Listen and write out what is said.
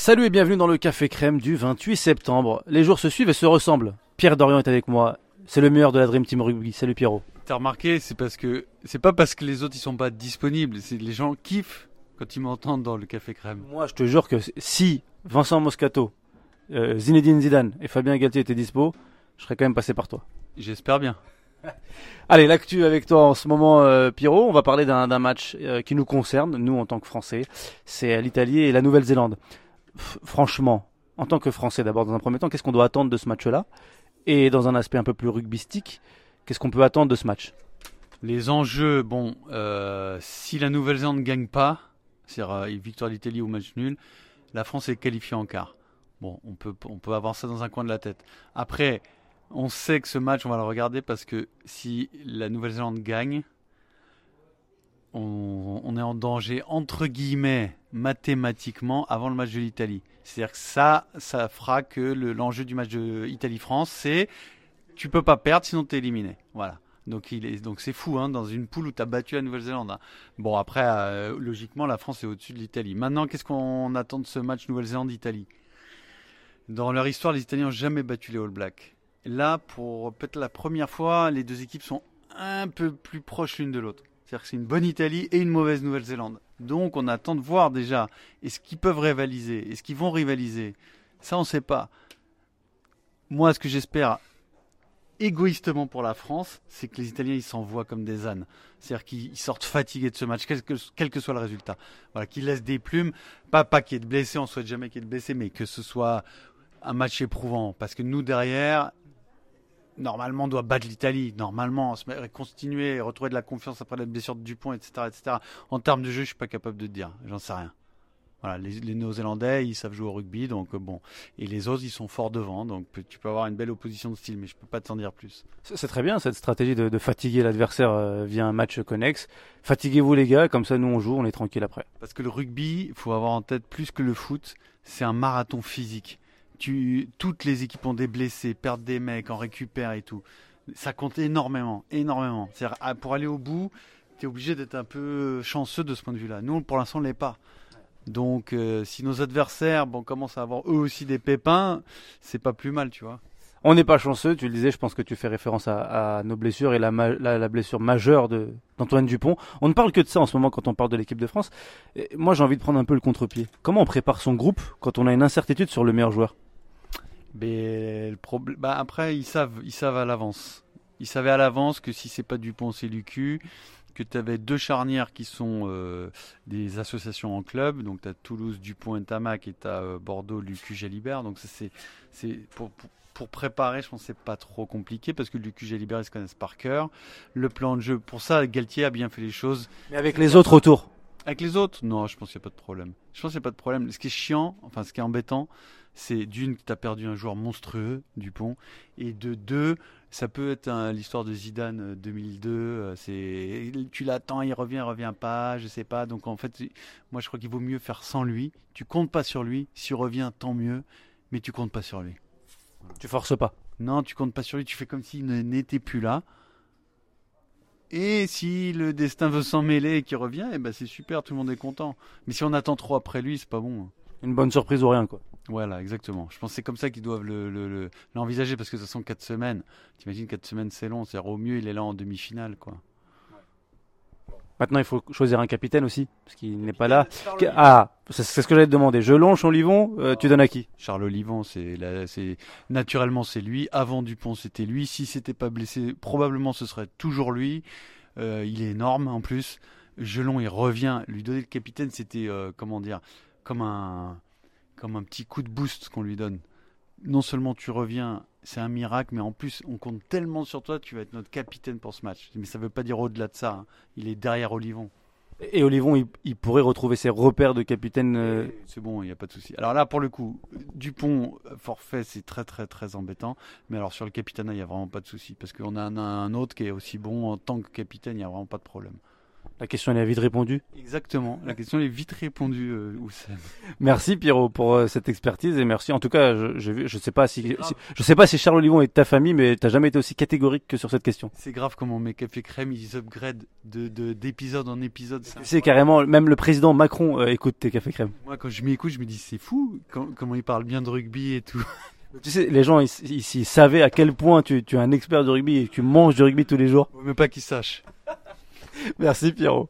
Salut et bienvenue dans le Café Crème du 28 septembre. Les jours se suivent et se ressemblent. Pierre Dorian est avec moi. C'est le meilleur de la Dream Team Rugby. Salut Pierrot. T'as remarqué, c'est parce que c'est pas parce que les autres ils sont pas disponibles, c'est les gens kiffent quand ils m'entendent dans le Café Crème. Moi, je te jure que si Vincent Moscato, euh, Zinedine Zidane et Fabien Galtier étaient dispo, je serais quand même passé par toi. J'espère bien. Allez, l'actu avec toi en ce moment, euh, Pierrot. On va parler d'un match euh, qui nous concerne, nous en tant que Français. C'est l'Italie et la Nouvelle-Zélande. Franchement, en tant que Français, d'abord dans un premier temps, qu'est-ce qu'on doit attendre de ce match-là? Et dans un aspect un peu plus rugbystique, qu'est-ce qu'on peut attendre de ce match? Les enjeux, bon, euh, si la Nouvelle-Zélande ne gagne pas, c'est-à-dire euh, victoire d'Italie ou match nul, la France est qualifiée en quart. Bon, on peut avoir ça dans un coin de la tête. Après, on sait que ce match, on va le regarder parce que si la Nouvelle-Zélande gagne, on, est en danger, entre guillemets, mathématiquement, avant le match de l'Italie. C'est-à-dire que ça, ça fera que le- l'enjeu du match de Italie-France, c'est tu peux pas perdre, sinon tu es éliminé. Voilà. Donc il donc c'est fou hein, dans une poule où tu as battu la Nouvelle-Zélande. hein. Bon après euh, logiquement la France est au-dessus de l'Italie. Maintenant qu'est-ce qu'on attend de ce match Nouvelle-Zélande-Italie? Dans leur histoire les Italiens n'ont jamais battu les All Blacks. Là pour peut-être la première fois les deux équipes sont un peu plus proches l'une de l'autre. C'est-à-dire que c'est une bonne Italie et une mauvaise Nouvelle-Zélande. Donc on attend de voir déjà est-ce qu'ils peuvent rivaliser, est-ce qu'ils vont rivaliser. Ça on sait pas. Moi ce que j'espère égoïstement pour la France, c'est que les Italiens ils s'envoient comme des ânes. C'est-à-dire qu'ils ils sortent fatigués de ce match, quel que, soit le résultat. Voilà, qu'ils laissent des plumes, pas, pas qu'il y ait de blessés, on souhaite jamais qu'il y ait blessés, mais que ce soit un match éprouvant. Parce que nous derrière, normalement on doit battre l'Italie, normalement, continuer, retrouver de la confiance après la blessure de Dupont, etc., etc. En termes de jeu, je suis pas capable de te dire, j'en sais rien. Voilà, les, les Néo-Zélandais, ils savent jouer au rugby, donc euh, bon. Et les autres, ils sont forts devant, donc tu peux avoir une belle opposition de style, mais je peux pas t'en dire plus. C'est très bien cette stratégie de, de fatiguer l'adversaire euh, via un match connexe. Fatiguez-vous les gars, comme ça nous on joue, on est tranquille après. Parce que le rugby, il faut avoir en tête plus que le foot, c'est un marathon physique. Toutes les équipes ont des blessés, perdent des mecs, en récupèrent et tout. Ça compte énormément, énormément. C'est-à-dire, ah, pour aller au bout, tu es obligé d'être un peu chanceux de ce point de vue-là. Nous, pour l'instant, on l'est pas. Donc, euh, si nos adversaires commencent à avoir eux aussi des pépins, c'est pas plus mal, tu vois. On n'est pas chanceux, tu le disais, je pense que tu fais référence à, nos blessures et la, la, blessure majeure d'Antoine Dupont. On ne parle que de ça en ce moment quand on parle de l'équipe de France. Et moi j'ai envie de prendre un peu le contre-pied. Comment on prépare son groupe quand on a une incertitude sur le meilleur joueur? Mais le problème, bah après, ils savent, ils savent à l'avance. Ils savaient à l'avance que si c'est pas Dupont, c'est Lucu. Que tu avais deux charnières qui sont euh, des associations en club. Donc tu as Toulouse, Dupont et Tamac et tu as Bordeaux, Lucu, Jalibert. Donc c'est, pour, pour, préparer, je pense c'est pas trop compliqué parce que Lucu, Jalibert, ils se connaissent par cœur. Le plan de jeu, pour ça, Galtier a bien fait les choses. Mais avec les autres autour. Avec les autres Non, je pense qu'il n'y a pas de problème. Je pense qu'il n'y a pas de problème. Ce qui est chiant, enfin ce qui est embêtant, c'est d'une que tu as perdu un joueur monstrueux, Dupont, et de deux, ça peut être hein, l'histoire de Zidane euh, 2002. euh, c'est tu l'attends, il revient, il revient pas, je sais pas. Donc en fait, moi je crois qu'il vaut mieux faire sans lui. Tu comptes pas sur lui. S'il revient, tant mieux, mais tu comptes pas sur lui. Tu forces pas. Non, tu comptes pas sur lui, tu fais comme s'il n'était plus là. Et si le destin veut s'en mêler et qu'il revient, eh ben c'est super, tout le monde est content. Mais si on attend trop après lui, c'est pas bon. Une bonne surprise ou rien quoi. Voilà, exactement. Je pense que c'est comme ça qu'ils doivent le- le- le- l'envisager parce que ce sont 4 semaines. T'imagines 4 semaines c'est long, c'est-à-dire au mieux il est là en demi-finale quoi. Maintenant il faut choisir un capitaine aussi, parce qu'il n'est pas là. Ah, c'est ce que j'allais te demander. Jelon, Chanlivon, euh, tu donnes à qui Charles Olivon, c'est naturellement c'est lui. Avant Dupont, c'était lui. Si c'était pas blessé, probablement ce serait toujours lui. Euh, il est énorme en plus. Gelon, il revient. Lui donner le capitaine, c'était euh, comment dire, comme un comme un petit coup de boost qu'on lui donne. Non seulement tu reviens, c'est un miracle, mais en plus on compte tellement sur toi, tu vas être notre capitaine pour ce match. Mais ça veut pas dire au-delà de ça. hein. Il est derrière Olivon. Et Olivon, il, il pourrait retrouver ses repères de capitaine. euh, C'est bon, il n'y a pas de souci. Alors là, pour le coup, Dupont, forfait, c'est très très très embêtant. Mais alors sur le capitana, il n'y a vraiment pas de souci. Parce qu'on a un, un autre qui est aussi bon en tant que capitaine, il n'y a vraiment pas de problème. La question elle est vite répondue. Exactement. La question est vite répondue, euh, Oussem. Merci Pierrot pour euh, cette expertise et merci. En tout cas, je, je, je sais pas si, si- je sais pas si Charles Olivon est de ta famille, mais t'as jamais été aussi catégorique que sur cette question. C'est grave comment mes cafés crème ils upgrade de de- d'épisode en épisode. C'est carrément, même le président Macron euh, écoute tes cafés crème. Moi, quand je m'y écoute, je me dis c'est fou quand- comment il parle bien de rugby et tout. Tu sais, les gens ici, savaient à quel point tu, tu es un expert du rugby et que tu manges du rugby tous les jours. Même pas qu'il sache. Merci Pierrot.